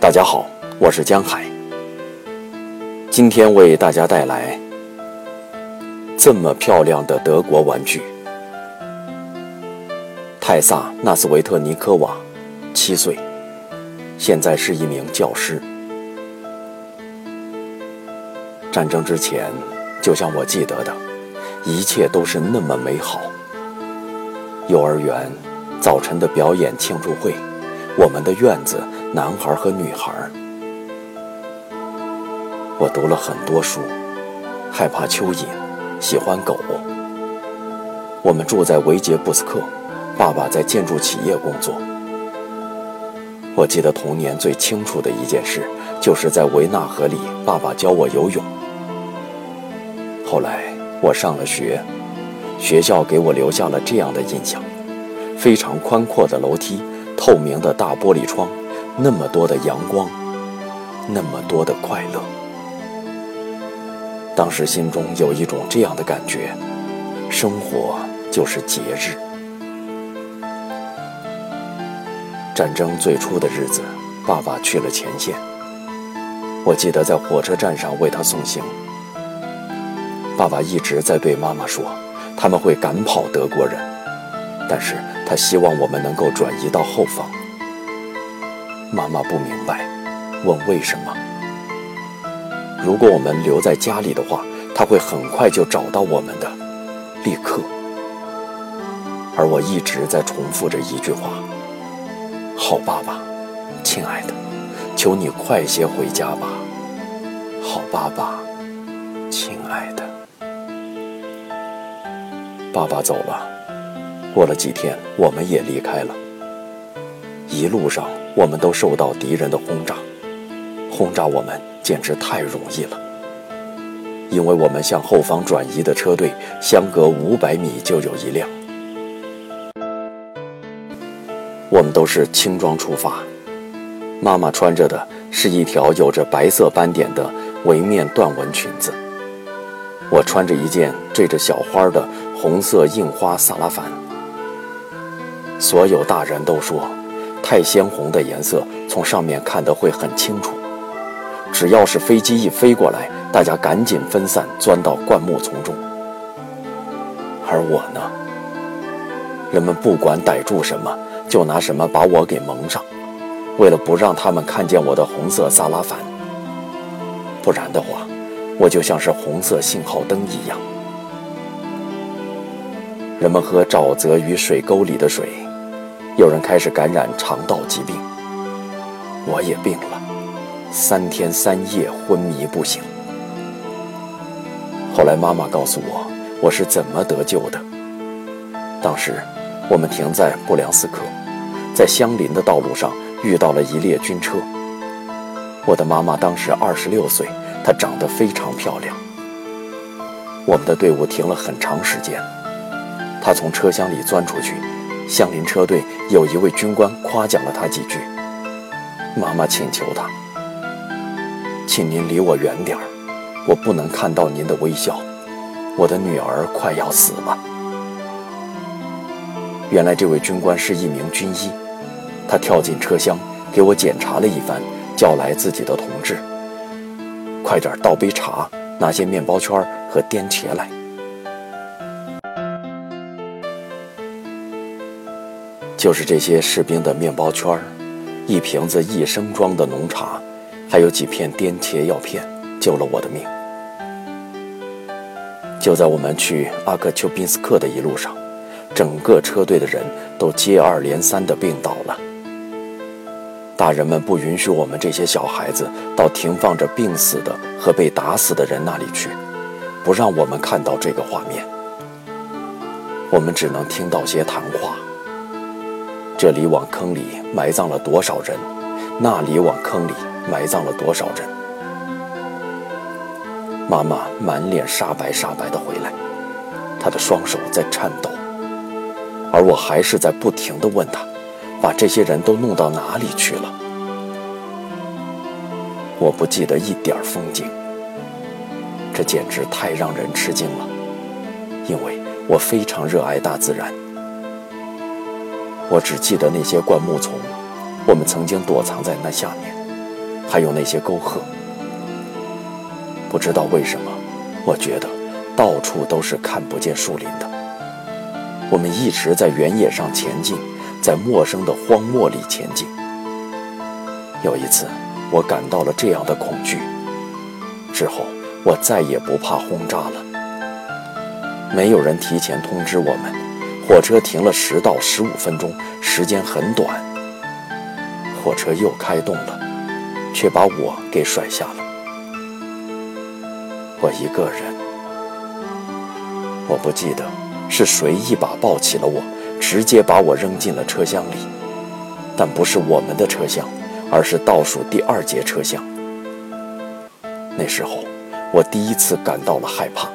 大家好，我是江海。今天为大家带来这么漂亮的德国玩具——泰萨·纳斯维特尼科娃，七岁，现在是一名教师。战争之前，就像我记得的，一切都是那么美好。幼儿园早晨的表演庆祝会，我们的院子。男孩和女孩，我读了很多书，害怕蚯蚓，喜欢狗。我们住在维杰布斯克，爸爸在建筑企业工作。我记得童年最清楚的一件事，就是在维纳河里，爸爸教我游泳。后来我上了学，学校给我留下了这样的印象：非常宽阔的楼梯，透明的大玻璃窗。那么多的阳光，那么多的快乐。当时心中有一种这样的感觉：生活就是节日。战争最初的日子，爸爸去了前线。我记得在火车站上为他送行，爸爸一直在对妈妈说，他们会赶跑德国人，但是他希望我们能够转移到后方。妈妈不明白，问为什么？如果我们留在家里的话，他会很快就找到我们的，立刻。而我一直在重复着一句话：“好爸爸，亲爱的，求你快些回家吧。”好爸爸，亲爱的。爸爸走了，过了几天，我们也离开了。一路上。我们都受到敌人的轰炸，轰炸我们简直太容易了，因为我们向后方转移的车队相隔五百米就有一辆。我们都是轻装出发，妈妈穿着的是一条有着白色斑点的围面缎纹裙子，我穿着一件缀着小花的红色印花萨拉凡。所有大人都说。太鲜红的颜色，从上面看得会很清楚。只要是飞机一飞过来，大家赶紧分散，钻到灌木丛中。而我呢，人们不管逮住什么，就拿什么把我给蒙上，为了不让他们看见我的红色萨拉凡。不然的话，我就像是红色信号灯一样。人们喝沼泽与水沟里的水。有人开始感染肠道疾病，我也病了，三天三夜昏迷不醒。后来妈妈告诉我，我是怎么得救的。当时我们停在布良斯克，在相邻的道路上遇到了一列军车。我的妈妈当时二十六岁，她长得非常漂亮。我们的队伍停了很长时间，她从车厢里钻出去。相邻车队有一位军官夸奖了他几句。妈妈请求他：“请您离我远点儿，我不能看到您的微笑。我的女儿快要死了。”原来这位军官是一名军医，他跳进车厢给我检查了一番，叫来自己的同志：“快点倒杯茶，拿些面包圈和颠茄来。”就是这些士兵的面包圈儿，一瓶子一升装的浓茶，还有几片颠茄药片，救了我的命。就在我们去阿克丘宾斯克的一路上，整个车队的人都接二连三地病倒了。大人们不允许我们这些小孩子到停放着病死的和被打死的人那里去，不让我们看到这个画面。我们只能听到些谈话。这里往坑里埋葬了多少人？那里往坑里埋葬了多少人？妈妈满脸煞白煞白的回来，她的双手在颤抖，而我还是在不停的问她，把这些人都弄到哪里去了？我不记得一点风景，这简直太让人吃惊了，因为我非常热爱大自然。我只记得那些灌木丛，我们曾经躲藏在那下面。还有那些沟壑。不知道为什么，我觉得到处都是看不见树林的。我们一直在原野上前进，在陌生的荒漠里前进。有一次，我感到了这样的恐惧，之后我再也不怕轰炸了。没有人提前通知我们，火车停了十到十五分钟，时间很短。火车又开动了，却把我给甩下了。我一个人，我不记得是谁一把抱起了我，直接把我扔进了车厢里，但不是我们的车厢，而是倒数第二节车厢。那时候，我第一次感到了害怕，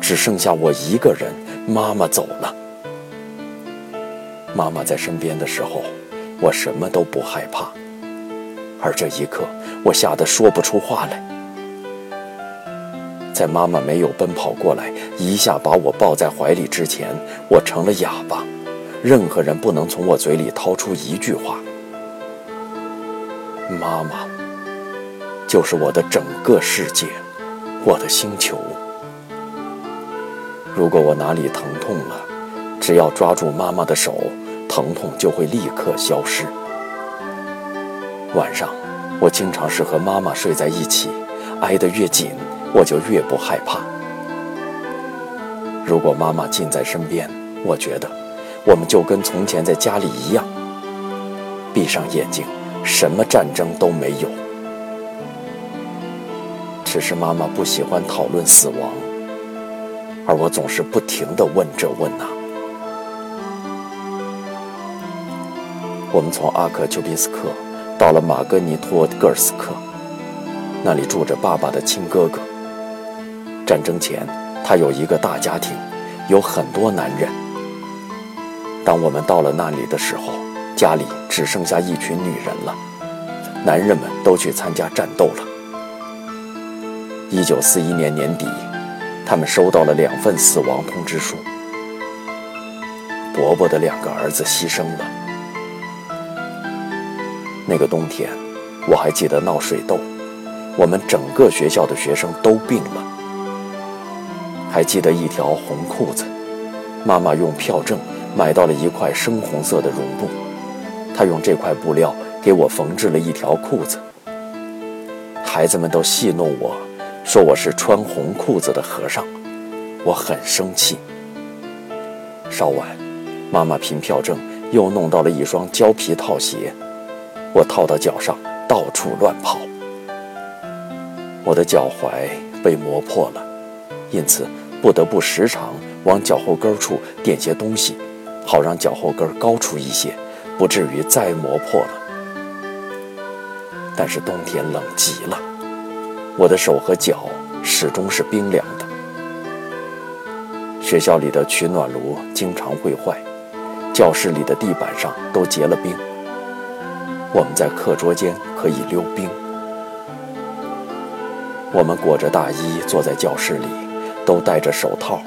只剩下我一个人，妈妈走了。妈妈在身边的时候，我什么都不害怕，而这一刻，我吓得说不出话来。在妈妈没有奔跑过来，一下把我抱在怀里之前，我成了哑巴，任何人不能从我嘴里掏出一句话。妈妈，就是我的整个世界，我的星球。如果我哪里疼痛了，只要抓住妈妈的手，疼痛就会立刻消失。晚上，我经常是和妈妈睡在一起，挨得越紧。我就越不害怕。如果妈妈近在身边，我觉得我们就跟从前在家里一样。闭上眼睛，什么战争都没有。只是妈妈不喜欢讨论死亡，而我总是不停地问这问那。我们从阿克丘宾斯克到了马格尼托戈尔斯克，那里住着爸爸的亲哥哥。战争前，他有一个大家庭，有很多男人。当我们到了那里的时候，家里只剩下一群女人了，男人们都去参加战斗了。一九四一年年底，他们收到了两份死亡通知书。伯伯的两个儿子牺牲了。那个冬天，我还记得闹水痘，我们整个学校的学生都病了。还记得一条红裤子，妈妈用票证买到了一块深红色的绒布，她用这块布料给我缝制了一条裤子。孩子们都戏弄我，说我是穿红裤子的和尚，我很生气。稍晚，妈妈凭票证又弄到了一双胶皮套鞋，我套到脚上，到处乱跑。我的脚踝被磨破了，因此。不得不时常往脚后跟处垫些东西，好让脚后跟高出一些，不至于再磨破了。但是冬天冷极了，我的手和脚始终是冰凉的。学校里的取暖炉经常会坏，教室里的地板上都结了冰。我们在课桌间可以溜冰。我们裹着大衣坐在教室里。都戴着手套，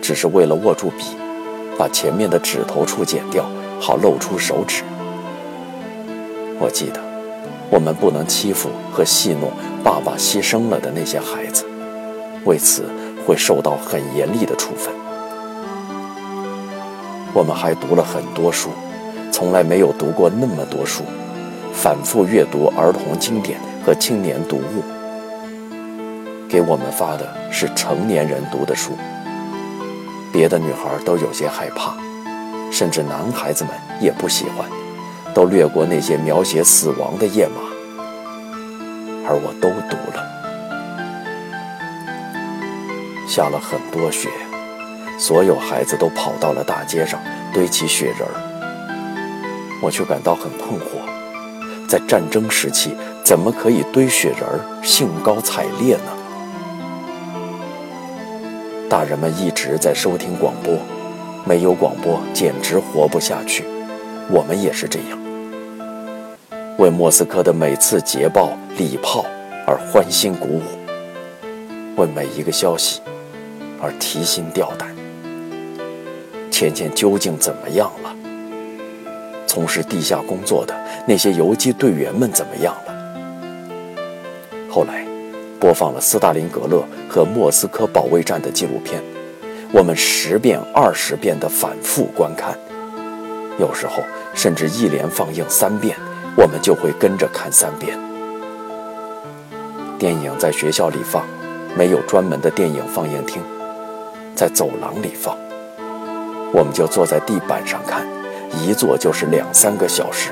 只是为了握住笔，把前面的指头处剪掉，好露出手指。我记得，我们不能欺负和戏弄爸爸牺牲了的那些孩子，为此会受到很严厉的处分。我们还读了很多书，从来没有读过那么多书，反复阅读儿童经典和青年读物。给我们发的是成年人读的书，别的女孩都有些害怕，甚至男孩子们也不喜欢，都略过那些描写死亡的页码，而我都读了。下了很多雪，所有孩子都跑到了大街上堆起雪人儿，我却感到很困惑，在战争时期怎么可以堆雪人儿兴高采烈呢？大人们一直在收听广播，没有广播简直活不下去。我们也是这样，为莫斯科的每次捷报、礼炮而欢欣鼓舞，为每一个消息而提心吊胆。芊芊究竟怎么样了？从事地下工作的那些游击队员们怎么样了？后来，播放了斯大林格勒和莫斯科保卫战的纪录片，我们十遍、二十遍的反复观看，有时候甚至一连放映三遍，我们就会跟着看三遍。电影在学校里放，没有专门的电影放映厅，在走廊里放，我们就坐在地板上看，一坐就是两三个小时。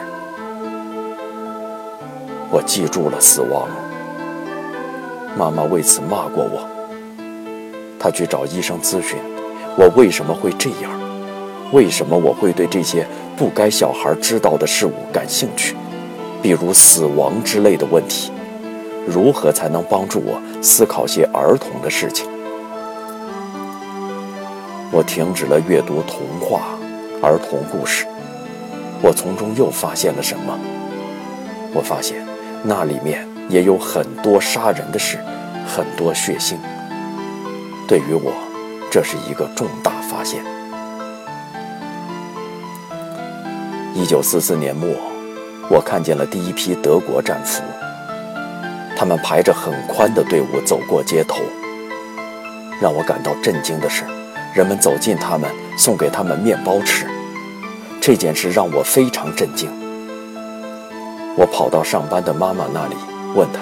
我记住了死亡。妈妈为此骂过我。她去找医生咨询，我为什么会这样？为什么我会对这些不该小孩知道的事物感兴趣？比如死亡之类的问题，如何才能帮助我思考些儿童的事情？我停止了阅读童话、儿童故事。我从中又发现了什么？我发现。那里面也有很多杀人的事，很多血腥。对于我，这是一个重大发现。一九四四年末，我看见了第一批德国战俘，他们排着很宽的队伍走过街头。让我感到震惊的是，人们走近他们，送给他们面包吃。这件事让我非常震惊。我跑到上班的妈妈那里，问她：“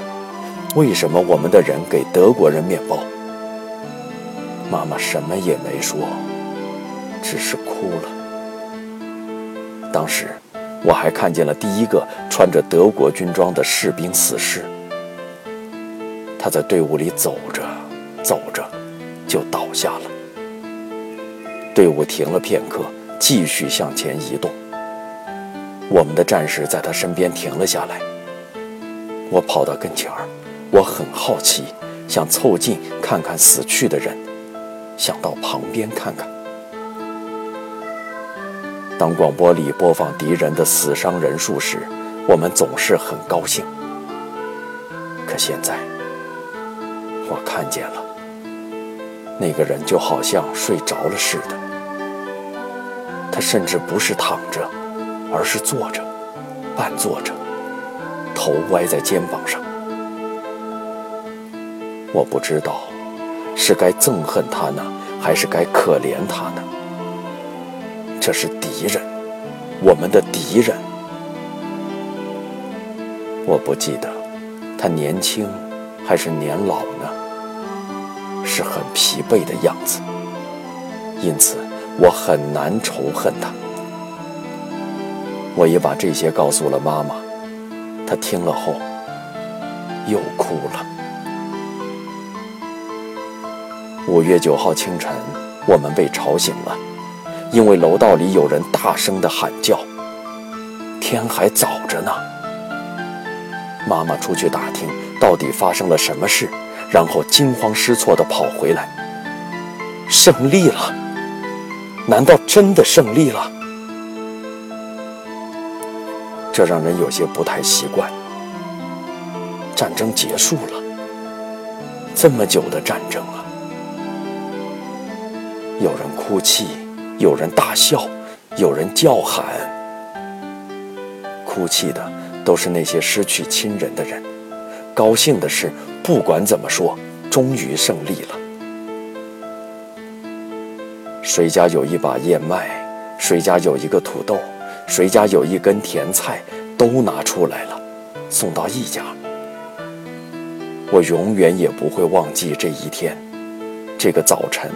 为什么我们的人给德国人面包？”妈妈什么也没说，只是哭了。当时，我还看见了第一个穿着德国军装的士兵死士。他在队伍里走着，走着，就倒下了。队伍停了片刻，继续向前移动。我们的战士在他身边停了下来。我跑到跟前儿，我很好奇，想凑近看看死去的人，想到旁边看看。当广播里播放敌人的死伤人数时，我们总是很高兴。可现在，我看见了，那个人就好像睡着了似的，他甚至不是躺着。而是坐着，半坐着，头歪在肩膀上。我不知道是该憎恨他呢，还是该可怜他呢？这是敌人，我们的敌人。我不记得他年轻还是年老呢，是很疲惫的样子，因此我很难仇恨他。我也把这些告诉了妈妈，她听了后又哭了。五月九号清晨，我们被吵醒了，因为楼道里有人大声的喊叫。天还早着呢。妈妈出去打听到底发生了什么事，然后惊慌失措地跑回来。胜利了？难道真的胜利了？这让人有些不太习惯。战争结束了，这么久的战争啊！有人哭泣，有人大笑，有人叫喊。哭泣的都是那些失去亲人的人，高兴的是，不管怎么说，终于胜利了。谁家有一把燕麦？谁家有一个土豆？谁家有一根甜菜，都拿出来了，送到一家。我永远也不会忘记这一天，这个早晨，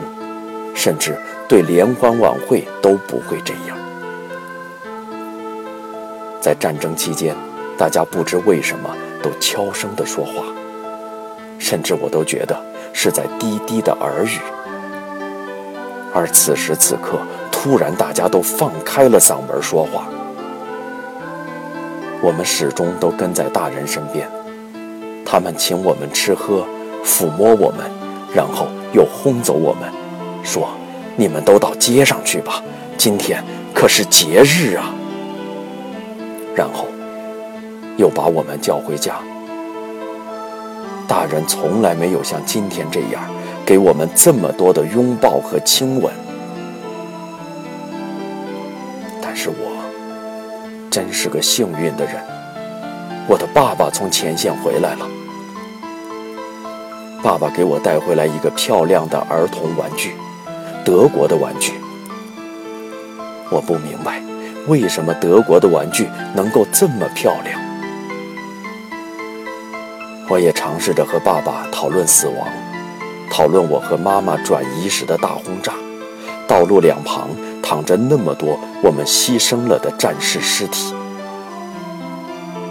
甚至对联欢晚会都不会这样。在战争期间，大家不知为什么都悄声地说话，甚至我都觉得是在低低的耳语。而此时此刻。突然，大家都放开了嗓门说话。我们始终都跟在大人身边，他们请我们吃喝，抚摸我们，然后又轰走我们，说：“你们都到街上去吧，今天可是节日啊。”然后又把我们叫回家。大人从来没有像今天这样给我们这么多的拥抱和亲吻。但是我，真是个幸运的人。我的爸爸从前线回来了，爸爸给我带回来一个漂亮的儿童玩具，德国的玩具。我不明白，为什么德国的玩具能够这么漂亮。我也尝试着和爸爸讨论死亡，讨论我和妈妈转移时的大轰炸，道路两旁躺着那么多我们牺牲了的战士尸体，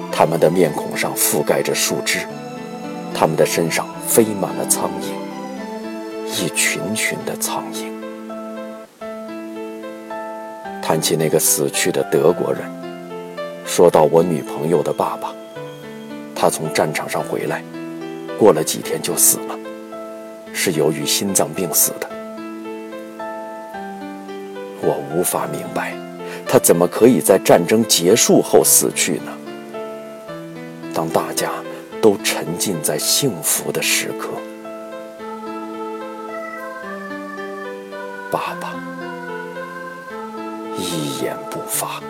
他们的面孔上覆盖着树枝。他们的身上飞满了苍蝇，一群群的苍蝇。谈起那个死去的德国人，说到我女朋友的爸爸，他从战场上回来，过了几天就死了，是由于心脏病死的。我无法明白，他怎么可以在战争结束后死去呢？当大家。都沉浸在幸福的时刻，爸爸一言不发。